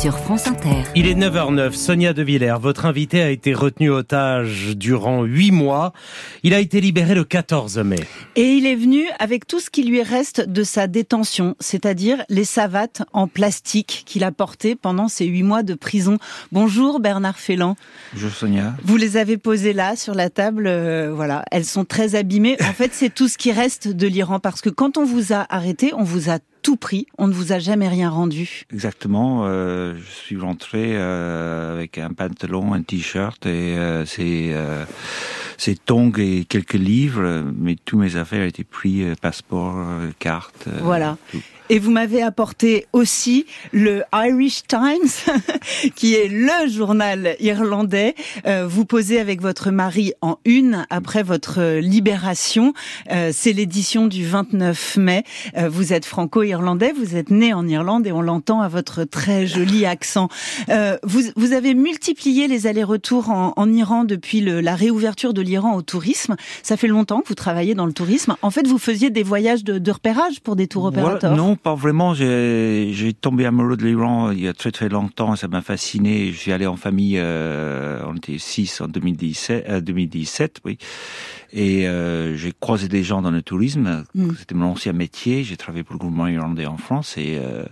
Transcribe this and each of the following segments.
sur France Inter. Il est 9h09. Sonia De Villers, votre invité a été retenu otage durant 8 mois. Il a été libéré le 14 mai. Et il est venu avec tout ce qui lui reste de sa détention, c'est-à-dire les savates en plastique qu'il a portées pendant ces 8 mois de prison. Bonjour Bernard Félan. Bonjour Sonia. Vous les avez posées là sur la table, euh, voilà. Elles sont très abîmées. En fait, c'est tout ce qui reste de l'Iran parce que quand on vous a arrêté, on vous a tout pris. On ne vous a jamais rien rendu. Exactement. Euh, je suis rentré euh, avec un pantalon, un t-shirt et euh, c'est c'est tongs et quelques livres, mais tous mes affaires étaient pris, passeport, carte. Voilà. Et vous m'avez apporté aussi le Irish Times, qui est le journal irlandais. Euh, vous posez avec votre mari en une après votre libération. Euh, c'est l'édition du 29 mai. Euh, vous êtes franco-irlandais, vous êtes né en Irlande et on l'entend à votre très joli accent. Vous, vous, avez multiplié les allers-retours en, en, Iran depuis le, la réouverture de l'Iran au tourisme. Ça fait longtemps que vous travaillez dans le tourisme. En fait, vous faisiez des voyages de, de repérage pour des tours opérateurs. non, pas vraiment. J'ai tombé amoureux de l'Iran euh, il y a très très longtemps. Ça m'a fasciné. Je suis allé en famille. Euh, on était six en 2017. 2017, euh, oui. Et euh, j'ai croisé des gens dans le tourisme. Mm. C'était mon ancien métier. J'ai travaillé pour le gouvernement irlandais en France et euh,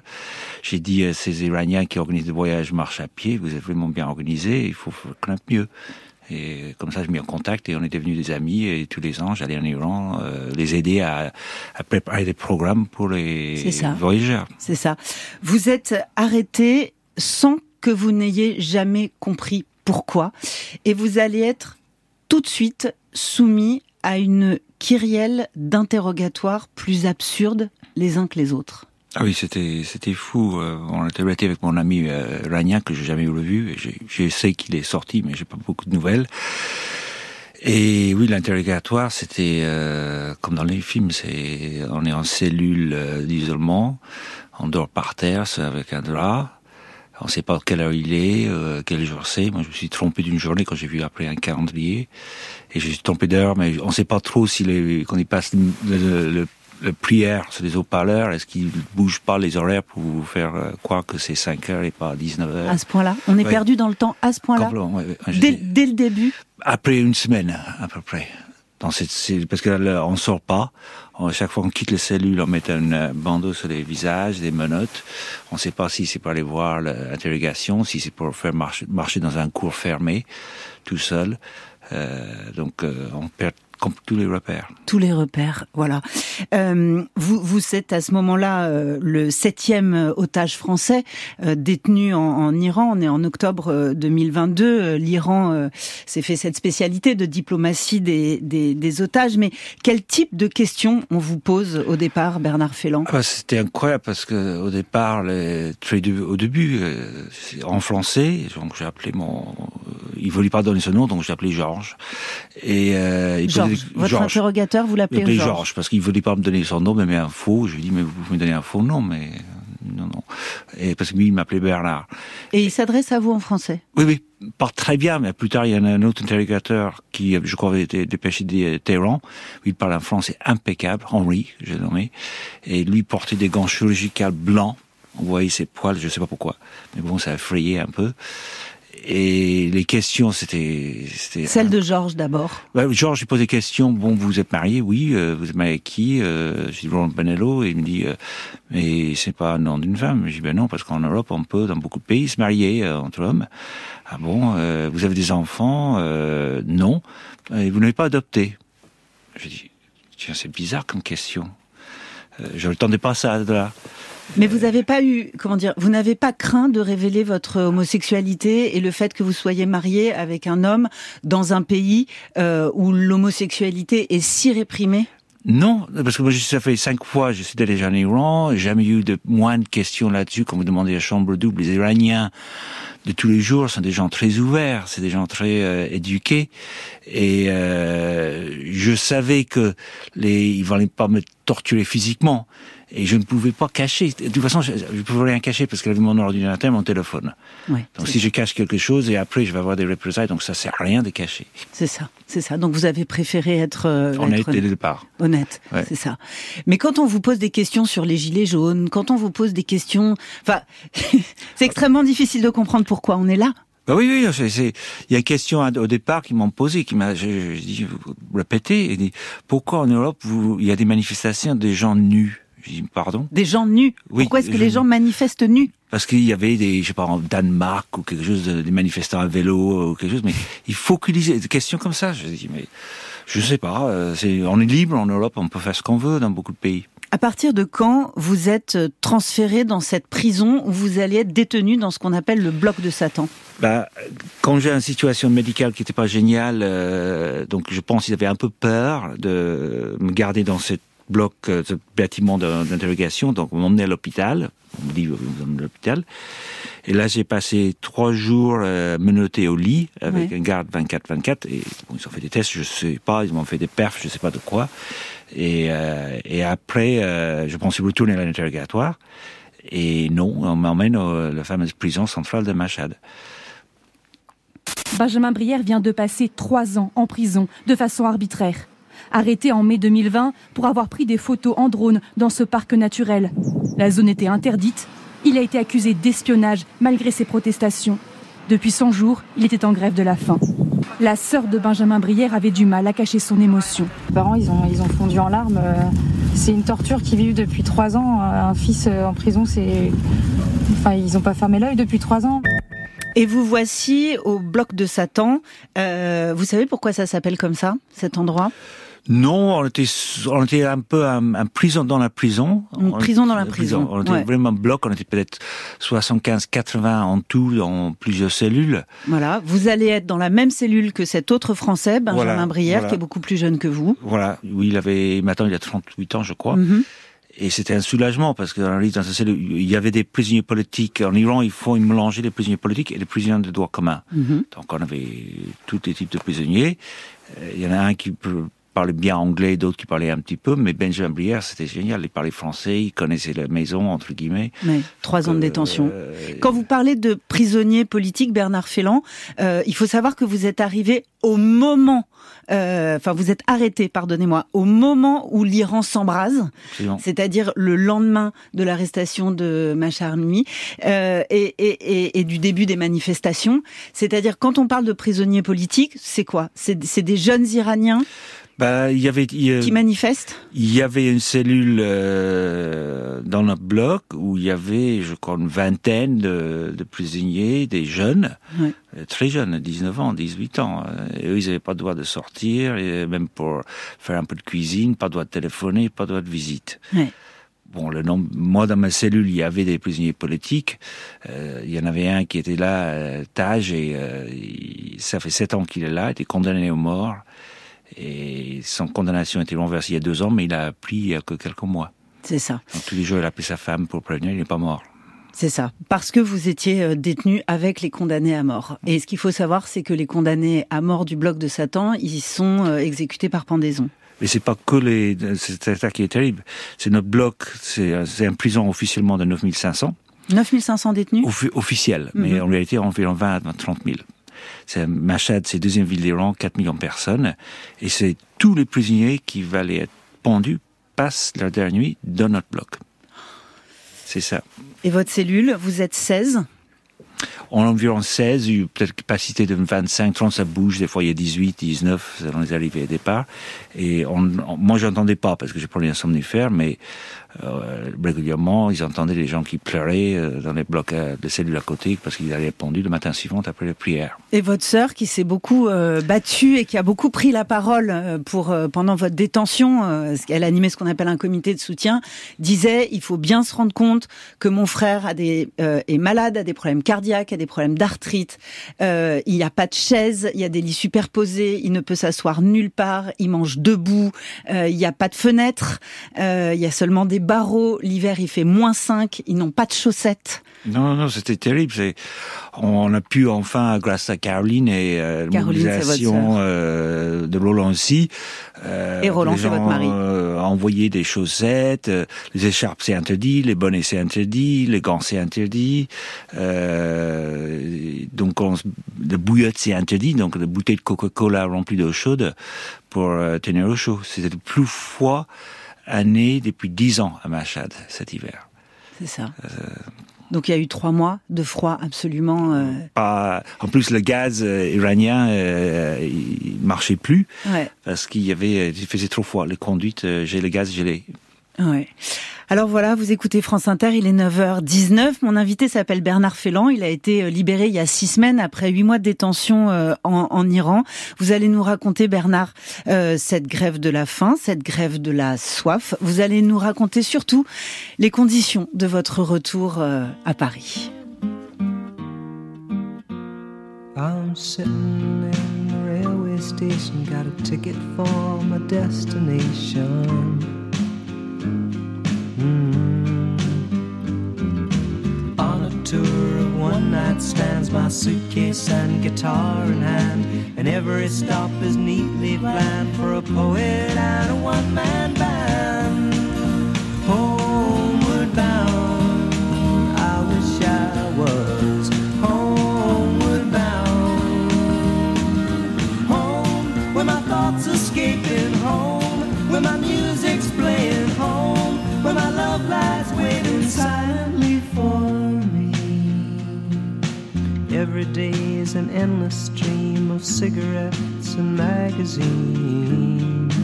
j'ai dit à ces Iraniens qui organisent des voyages marche à pied, vous êtes vraiment bien organisés. Il faut faire mieux. Et comme ça, je mis en contact et on est devenus des amis. Et tous les ans, j'allais en Iran euh, les aider à, à, préparer des programmes pour les voyageurs. C'est ça. Vous êtes arrêté sans que vous n'ayez jamais compris pourquoi. Et vous allez être tout de suite soumis à une kyrielle d'interrogatoires plus absurdes les uns que les autres. Ah oui, c'était c'était fou. Euh, on était resté avec mon ami euh, Rania que j'ai jamais revu. Je sais qu'il est sorti, mais j'ai pas beaucoup de nouvelles. Et oui, l'interrogatoire, c'était euh, comme dans les films. C'est on est en cellule euh, d'isolement, on dort par terre avec un drap. On ne sait pas quelle heure il est, euh, quel jour c'est. Moi, je me suis trompé d'une journée quand j'ai vu après un calendrier. Et je suis trompé d'heure, mais on ne sait pas trop si les, quand il passe le, le prière sur les haut-parleurs, est-ce qu'ils bougent pas les horaires pour vous faire euh, croire que c'est 5 heures et pas 19 heures? À ce point-là On est perdu dans le temps à ce point-là dès, dès, le début Après une semaine, à peu près. Dans cette, parce qu'on sort pas. À chaque fois qu'on quitte les cellules, on met un euh, bandeau sur les visages, des menottes. On ne sait pas si c'est pour aller voir l'interrogation, si c'est pour faire marcher, marcher dans un cours fermé, tout seul. Euh, donc euh, on perd comme tous les repères. Tous les repères, voilà. Euh, vous, vous êtes à ce moment-là euh, le septième otage français euh, détenu en, en, Iran. On est en octobre 2022. Euh, L'Iran s'est fait cette spécialité de diplomatie des, des, des, otages. Mais quel type de questions on vous pose au départ, Bernard Félan ah bah, C'était incroyable parce que au départ, les, au début, en français, donc j'ai appelé mon, il voulait pas donner ce nom, donc j'ai appelé Georges. Et il votre interrogateur, vous l'appelez Georges Georges, parce qu'il voulait pas me donner son nom, mais un faux. Je lui ai dit, mais vous pouvez me donner un faux nom, mais non, non. Et parce que lui, il m'appelait Bernard. Et il s'adresse à vous en français Oui, oui, pas très bien, mais plus tard, il y en a un autre interrogateur qui, je crois, avait été dépêché de Téhéran. Il parle un français impeccable, Henri, j'ai nommé. Et lui portait des gants chirurgicaux blancs. On voyait ses poils, je sais pas pourquoi. Mais bon, ça a effrayé un peu. Et les questions, c'était... Celle de Georges d'abord. Bah, Georges, il pose des questions. Bon, vous êtes marié, oui. Euh, vous êtes marié avec qui euh, Je dis Ron Benello. Et il me dit, euh, mais c'est pas un nom d'une femme. Je dis, ben non, parce qu'en Europe, on peut, dans beaucoup de pays, se marier euh, entre hommes. Ah bon Vous avez des enfants Non. Et vous n'avez pas adopté Je dis, tiens, c'est bizarre comme question. je ne pas ça de là. Mais vous n'avez pas eu, comment dire, vous n'avez pas craint de révéler votre homosexualité et le fait que vous soyez marié avec un homme dans un pays euh, où l'homosexualité est si réprimée? Non, parce que moi, ça fait cinq fois, je suis déjà en Iran, jamais eu de moins de questions là-dessus quand vous demandez à chambre double. Les Iraniens de tous les jours sont des gens très ouverts, c'est des gens très euh, éduqués, et euh, je savais que les, ils allaient pas me torturer physiquement. Et je ne pouvais pas cacher. De toute façon, je ne pouvais rien cacher parce qu'il avait mon ordinateur et mon téléphone. Ouais, Donc si je cache quelque chose et après je vais avoir des représailles, donc ça sert à rien de cacher. c'est ça, c'est ça. Donc vous avez préféré être euh, être été dès le départ. honnête, Ouais. c'est ça. Mais quand on vous pose des questions sur les gilets jaunes, quand on vous pose des questions, enfin, c'est extrêmement difficile de comprendre pourquoi on est là. Bah oui, oui, c'est, il y a une question au départ qui m'ont posé, qui m'a, je, je dis, et dit, pourquoi en Europe vous, il y a des manifestations des gens nus? Je dis, pardon? Des gens nus. Oui, pourquoi est-ce que les gens manifestent nus? Parce qu'il y avait des, je sais pas, en Danemark ou quelque chose, de- des manifestants à vélo ou quelque chose, mais il faut qu'il y ait des questions comme ça. Je dis, mais je sais pas, euh, on est libre en Europe, on peut faire ce qu'on veut dans beaucoup de pays. À partir de quand vous êtes euh, transféré dans cette prison où vous allez être détenu dans ce qu'on appelle le bloc de Satan? Bah, quand j'ai une situation médicale qui n'était pas géniale, euh, donc je pense qu'ils avaient un peu peur de me garder dans ce bloc, euh, ce bâtiment d'in- d'interrogation, donc on m'emmenait à l'hôpital, on me dit vous vous emmenez à l'hôpital, et là j'ai passé trois jours euh, menotté au lit avec un garde 24-24, et bon, ils ont fait des tests, je sais pas, ils m'ont fait des perfs, je sais pas de quoi, et, euh, et après euh, je pensais retourner à l'interrogatoire, et non, on m'emmène à la fameuse prison centrale de Machad. Benjamin Brière vient de passer trois ans en prison de façon arbitraire. Arrêté en mai 2020 pour avoir pris des photos en drone dans ce parc naturel. La zone était interdite. Il a été accusé d'espionnage malgré ses protestations. Depuis 100 jours, il était en grève de la faim. La sœur de Benjamin Brière avait du mal à cacher son émotion. Les parents, ils ont, ils ont fondu en larmes. Euh, C'est une torture qu'ils vivent depuis trois ans. Un fils euh, en prison, c'est. Enfin, ils n'ont pas fermé l'œil depuis trois ans. Et vous voici au bloc de Satan. Euh, vous savez pourquoi ça s'appelle comme ça, cet endroit? Non, on était, on était un peu un, un prison dans la prison. Une On- prison dans la prison, On était ouais. vraiment bloc, on était peut-être 75, 80 en tout dans plusieurs cellules. Voilà, vous allez être dans la même cellule que cet autre Français, Benjamin Voilà, Brière, voilà. qui est beaucoup plus jeune que vous. Voilà, oui, il avait, maintenant il a 38 ans, je crois. Mhm. Et c'était un soulagement parce que dans cellule, il y avait des prisonniers politiques. En Iran, il faut mélanger les prisonniers politiques et les prisonniers de droit commun. Mhm. Donc on avait tous les types de prisonniers. Euh, Il y en a un qui parlait bien anglais, d'autres qui parlaient un petit peu, mais Benjamin Brière, c'était génial. Il parlait français, il connaissait la maison, entre guillemets. Trois ans de Euh, détention. euh, Quand vous parlez de prisonnier politique, Bernard Félan, euh, il faut savoir que vous êtes arrivé au moment, enfin vous êtes arrêté, pardonnez-moi, au moment où l'Iran s'embrase, c'est-à-dire le lendemain de l'arrestation de Machar et, et, et, et du début des manifestations. C'est-à-dire quand on parle de prisonniers politiques, c'est quoi? C'est des jeunes Iraniens Bah, il y avait, il qui manifestent il y avait une cellule euh, dans notre bloc où il y avait, je crois, une vingtaine de, de prisonniers, des jeunes, euh, très jeunes, 19 ans, 18 ans. Euh, Et eux, ils n'avaient pas le droit de sortir, et même pour faire un peu de cuisine, pas le droit de téléphoner, pas le droit de visite. Bon, le nombre, moi dans ma cellule, il y avait des prisonniers politiques. Euh, il y en avait un qui était là, euh, Taj, et euh, ça fait sept ans qu'il est là, il était condamné au mort. Et son condamnation a été renversée il y a deux ans, mais il a pris il y a que quelques mois. C'est ça. Donc tous les jours, il a appelé sa femme pour prévenir, il n'est pas mort. C'est ça, parce que vous étiez euh, détenu avec les condamnés à mort. Et ce qu'il faut savoir, c'est que les condamnés à mort du bloc de Satan, ils sont euh, exécutés par pendaison. Mais c'est pas que les, c'est ça qui est terrible. C'est notre bloc, c'est, c'est un prison officiellement de 9500, 9500 détenus offi- officiel, mais Mhm. en réalité environ 20 à 30 000. C'est Machad, c'est deuxième ville d'Iran, 4 millions de personnes, et c'est tous les prisonniers qui allaient être pendus passent leur dernière nuit dans notre bloc. C'est ça. Et votre cellule, vous êtes 16 On a environ 16, eu peut-être capacité de 25, 30, ça bouge, des fois il y a 18, 19, selon les arrivées et départ. Et on, on- moi j'entendais pas parce que j'ai pris un somnifère, mais euh, régulièrement ils entendaient les gens qui pleuraient euh, dans les blocs euh, de cellules à côté parce qu'ils allaient pendu le matin suivant après la prière. Et votre sœur, qui s'est beaucoup battue et qui a beaucoup pris la parole pour pendant votre détention, elle animait ce qu'on appelle un comité de soutien, disait il faut bien se rendre compte que mon frère a est malade, a des problèmes cardiaques, a des problèmes d'arthrite. Euh, il n'y a pas de chaise, il y a des lits superposés, il ne peut s'asseoir nulle part, il mange debout, euh, il n'y a pas de fenêtre, euh, il y a seulement des barreaux. L'hiver il fait moins 5, ils n'ont pas de chaussettes. Non, non, non, c'était terrible. C'est, on a pu enfin, grâce à Caroline et la mobilisation de Roland aussi, Euh, Et Roland, c'est votre mari. euh, envoyer des chaussettes, euh, les écharpes c'est interdit, les bonnets c'est interdit, les gants c'est interdit. Euh, donc on, le bouillotte c'est interdit, donc la bouteille de Coca-Cola remplie d'eau chaude pour tenir au chaud. C'était le plus froid année depuis dix ans à Machad cet hiver. C'est ça. Donc il y a eu trois mois de froid absolument. euh, en plus le gaz euh, iranien euh, il marchait plus ouais. parce qu'il y avait, il faisait trop froid. Les conduites, euh, j'ai le gaz gelé. Ouais. Alors voilà, vous écoutez France Inter, il est 9h19. Mon invité s'appelle Bernard Félan. Il a été euh, libéré il y a six semaines après huit mois de détention euh, en, Iran. Vous allez nous raconter, Bernard, euh, cette grève de la faim, cette grève de la soif. Vous allez nous raconter surtout les conditions de votre retour à Paris. Mm. On a tour of one night stands, my suitcase and guitar in hand, and every stop is neatly planned for a poet and a one man band. Every day is an endless stream of cigarettes and magazines.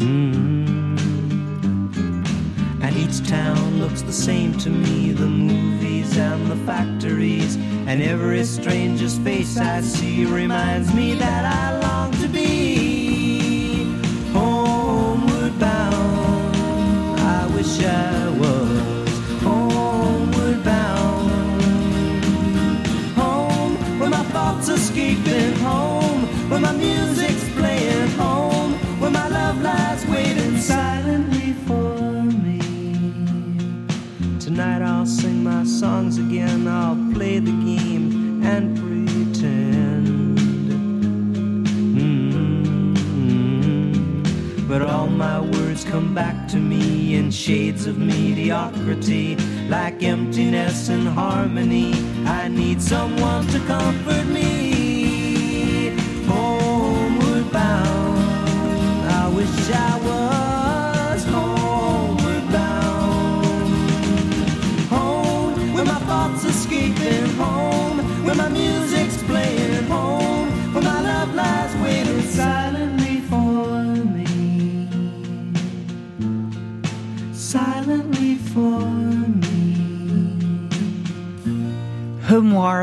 Mm. And each town looks the same to me the movies and the factories. And every stranger's face I see reminds me that I long to be come back to me in shades of mediocrity, like emptiness and harmony. I need someone to comfort me.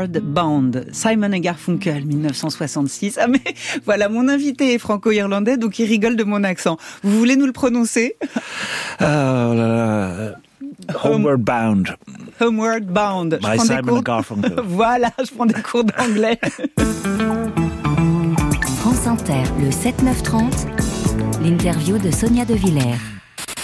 Homeward Bound, Simon et Garfunkel, 1966. Ah mais voilà, mon invité est franco-irlandais, donc il rigole de mon accent. Vous voulez nous le prononcer? Oh là là. Homeward Bound Homeward Bound. by prends des Simon cours- Garfunkel. Voilà, je prends des cours d'anglais. France Inter, le 7-9-30, l'interview de Sonia De Villers.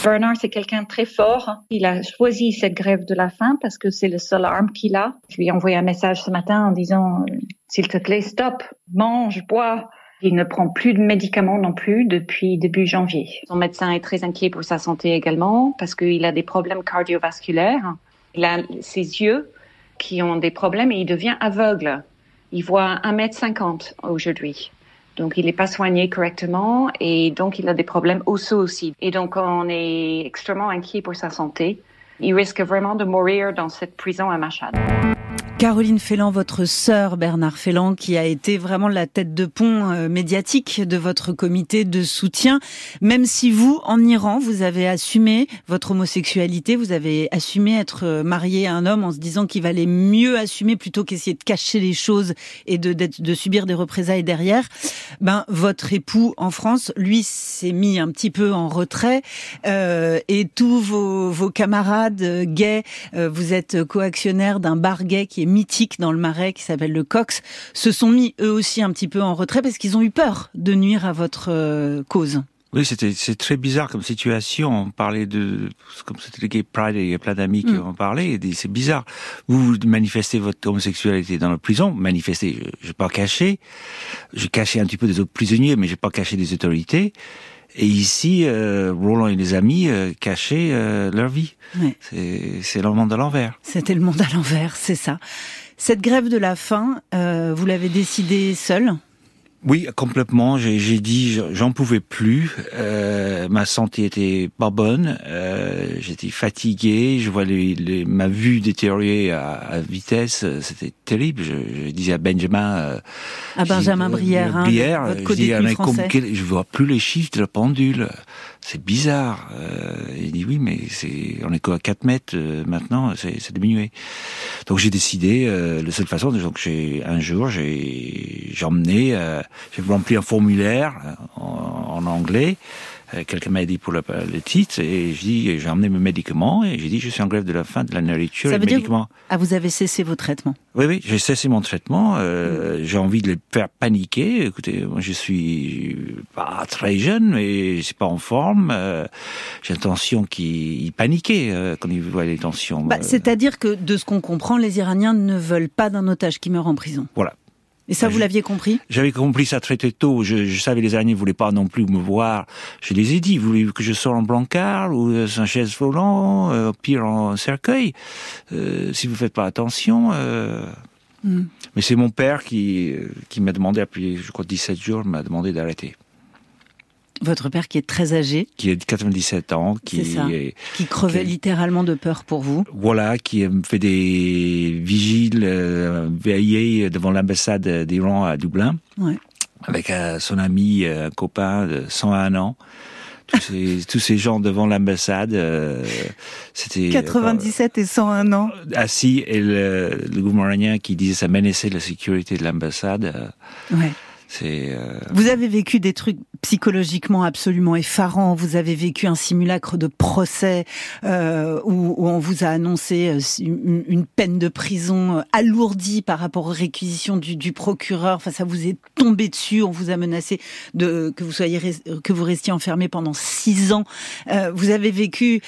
Bernard, c'est quelqu'un de très fort. Il a choisi cette grève de la faim parce que c'est le seul arme qu'il a. Je lui ai envoyé un message ce matin en disant, euh, s'il te plaît, stop, mange, bois. Il ne prend plus de médicaments non plus depuis début janvier. Son médecin est très inquiet pour sa santé également parce qu'il a des problèmes cardiovasculaires. Il a ses yeux qui ont des problèmes et il devient aveugle. Il voit 1m50 aujourd'hui. Donc, il n'est pas soigné correctement et donc il a des problèmes osseux aussi. Et donc, on est extrêmement inquiet pour sa santé. Il risque vraiment de mourir dans cette prison à Machad. Caroline Félan, votre sœur Bernard Félan, qui a été vraiment la tête de pont euh, médiatique de votre comité de soutien, même si vous, en Iran, vous avez assumé votre homosexualité, vous avez assumé être euh, marié à un homme en se disant qu'il valait mieux assumer plutôt qu'essayer de cacher les choses et de, subir des représailles derrière. Ben, votre époux en France, lui, s'est mis un petit peu en retrait euh, et tous vos, vos camarades euh, gays, euh, vous êtes coactionnaire d'un bar gay qui est mythique dans le Marais, qui s'appelle le Cox, se sont mis eux aussi un petit peu en retrait parce qu'ils ont eu peur de nuire à votre euh, cause. Oui, c'était c'est très bizarre comme situation. On parlait de comme c'était le Gay Pride, il y a plein d'amis qui Mm. en parlaient. et C'est bizarre. Vous manifestez votre homosexualité dans la prison, manifestez. Je, je pas caché. J'ai caché un petit peu des autres prisonniers, mais j'ai pas caché des autorités. Et ici, euh, Roland et les amis euh, cachaient euh, leur vie. Ouais. C'est c'est le monde à l'envers. C'était le monde à l'envers, c'est ça. Cette grève de la faim, euh, vous l'avez décidée seule? Oui, complètement. J'ai dit, je- j'en pouvais plus. Euh, ma santé était pas bonne. Euh, J'étais fatigué. Je vois les, les- ma vue détériorer à, à vitesse. C'était terrible. Je, je disais à Benjamin, euh, À Benjamin dis, Brière, hein, Brière, votre je dis, comme quel- je vois plus les chiffres de la pendule. C'est bizarre. Euh, il dit oui, mais c'est, on est qu'à 4 mètres euh, maintenant. C'est c'est diminué. Donc j'ai décidé, euh, la seule façon, donc j'ai un jour j'ai j'ai emmené, euh, j'ai rempli un formulaire euh, en, en anglais. Euh, Quelqu'un m'a aidé pour le, le titre et j'ai dit j'ai emmené mes médicaments et j'ai dit je suis en grève de la faim de la nourriture Ça et veut des dire médicaments. Ah, vous avez cessé vos traitements? Oui, oui, j'ai cessé mon traitement. Euh, J'ai envie de les faire paniquer. Écoutez, moi, je suis pas très jeune, mais je suis pas en forme. Euh, j'ai l'intention qu'ils paniquaient euh, quand ils voient les tensions. bah, Euh, C'est-à-dire que, de ce qu'on comprend, les Iraniens ne veulent pas d'un otage qui meurt en prison. Voilà. Et ça, vous l'aviez compris? J'avais compris ça très très tôt. Je, je savais les Iraniens ne voulaient pas non plus me voir. Je les ai dit, voulez que je sorte en brancard ou euh, sur un chaise volant, euh, pire en cercueil? Euh, Si vous faites pas attention. euh, Hmm. Mais c'est mon père qui, euh, qui m'a demandé, après je crois 17 jours, m'a demandé d'arrêter. Votre père qui est très âgé, Qui a 97 ans, qui C'est ça. est, qui crevait littéralement de peur pour vous. voilà, qui me fait des vigiles euh, veillés devant l'ambassade d'Iran à Dublin. Ouais. avec euh, son ami, euh, un copain de 101 ans. Tous ces, tous ces gens devant l'ambassade, euh, c'était 97 et 101 ans. euh, assis et le, le gouvernement iranien qui disait ça menaçait la sécurité de l'ambassade. euh, Ouais. Euh, Vous avez vécu des trucs psychologiquement absolument effarants. Vous avez vécu un simulacre de procès euh, où, on vous a annoncé euh, une, peine de prison alourdie par rapport aux réquisitions du, procureur. Enfin, ça vous est tombé dessus. On vous a menacé de que vous soyez que vous restiez enfermé pendant six ans. Vous avez vécu.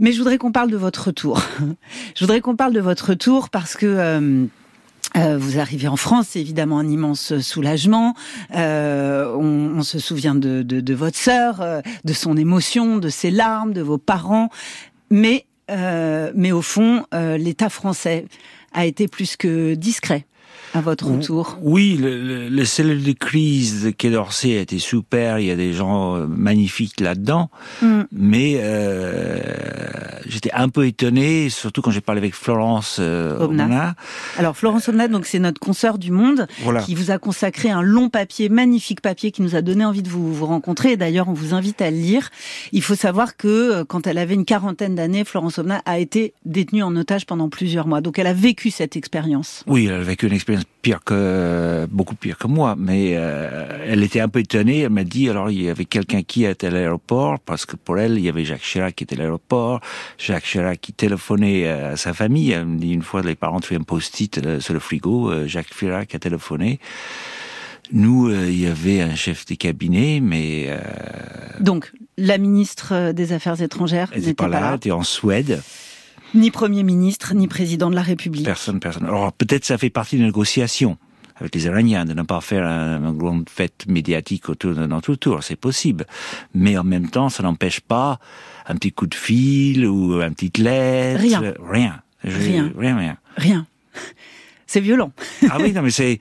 Mais je voudrais qu'on parle de votre retour. je voudrais qu'on parle de votre retour parce que. Euh, euh, vous arrivez en France, c'est évidemment un immense soulagement. Euh, on, on se souvient de, de, de votre sœur, euh, de son émotion, de ses larmes, de vos parents. Mais, euh, mais au fond, euh, l'État français a été plus que discret à votre retour. Oui, le, le, le cellule de crise de Quai d'Orsay a été super. Il y a des gens euh, magnifiques là-dedans. Mm. Mais euh, j'étais un peu étonné, surtout quand j'ai parlé avec Florence euh. Alors Florence Omnat, donc c'est notre consoeur du Monde, Voilà. qui vous a consacré un long papier, magnifique papier, qui nous a donné envie de vous, vous rencontrer. D'ailleurs, on vous invite à le lire. Il faut savoir que euh, quand elle avait une quarantaine d'années, Florence Omnat a été détenue en otage pendant plusieurs mois. Donc elle a vécu cette expérience. Oui, elle a vécu une expérience pire que beaucoup pire que moi, mais euh, elle était un peu étonnée. Elle m'a dit alors il y avait quelqu'un qui était à l'aéroport parce que pour elle il y avait Jacques Chirac qui était à l'aéroport, Jacques Chirac qui téléphonait à sa famille. Elle me dit une fois les parents trouvaient un post-it euh, sur le frigo, euh, Jacques Chirac a téléphoné. Nous, euh, il y avait un chef de cabinet, mais euh, Donc la ministre euh, des Affaires étrangères n'était pas là, elle était en Suède. Ni Premier ministre, ni président de la République. Personne, personne. Alors peut-être ça fait partie des négociations avec les Iraniens de ne pas faire un- une grande fête médiatique autour de notre tour, c'est possible. Mais en même temps, ça n'empêche pas un petit coup de fil ou une petite lettre. Rien. Rien. Je- Rien. Rien, rien. Rien. C'est violent. Ah oui, non, mais c'est,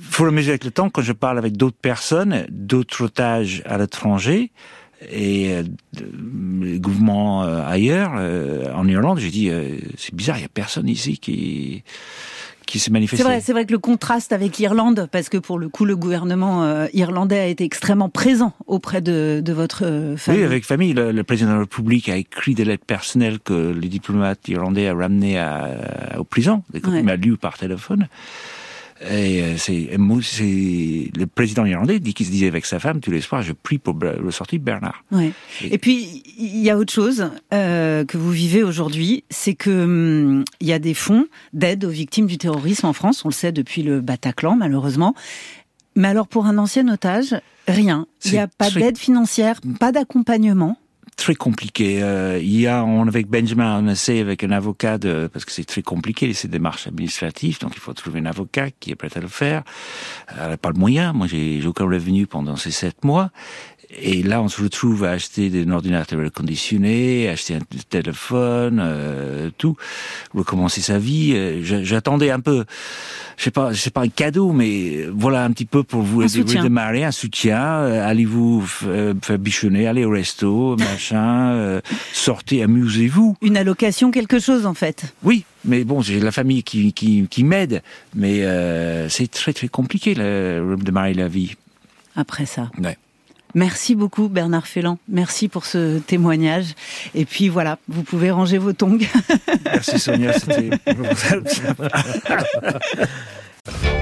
faut le mesurer avec le temps. Quand je parle avec d'autres personnes, d'autres otages à l'étranger, et euh, le gouvernement euh, ailleurs, euh, en Irlande, j'ai dit, euh, c'est bizarre, il y a personne ici qui, qui s'est manifesté. C'est vrai, c'est vrai que le contraste avec l'Irlande, parce que pour le coup, le gouvernement euh, irlandais a été extrêmement présent auprès de, de votre euh, famille. Oui, avec famille, le, le président de la République a écrit des lettres personnelles que les diplomates irlandais a ramenées à, aux prisons, des Ouais. il m'a lu par téléphone. Et euh, c'est, le président irlandais dit qu'il se disait avec sa femme tous les soirs, je prie pour le sortir Bernard. Ouais. Et puis, il y a autre chose euh, que vous vivez aujourd'hui, c'est que hum, il y a des fonds d'aide aux victimes du terrorisme en France, on le sait depuis le Bataclan, malheureusement. Mais alors pour un ancien otage, rien. Il n'y a pas d'aide financière, pas d'accompagnement très compliqué. Euh, il y a, on avec Benjamin, on essaie avec un avocat de, parce que c'est très compliqué ces démarches administratives, donc il faut trouver un avocat qui est prêt à le faire. Elle n'a pas le moyen. Moi, j'ai aucun revenu pendant ces sept mois. Et là, on se retrouve à acheter un ordinateur reconditionné, acheter un téléphone, euh, tout, recommencer sa vie. Euh, j'attendais un peu, je sais pas, sais pas un cadeau, mais voilà un petit peu pour vous redémarrer, un soutien. Euh, allez-vous faire bichonner, allez au resto, machin, sortez, amusez-vous. Une allocation, quelque chose en fait. Oui, mais bon, j'ai la famille qui, qui, qui m'aide, mais c'est très très compliqué de redémarrer la vie. Après ça. Ouais. Merci beaucoup Bernard Félan. Merci pour ce témoignage. Et puis voilà, vous pouvez ranger vos tongs. Merci Sonia, c'était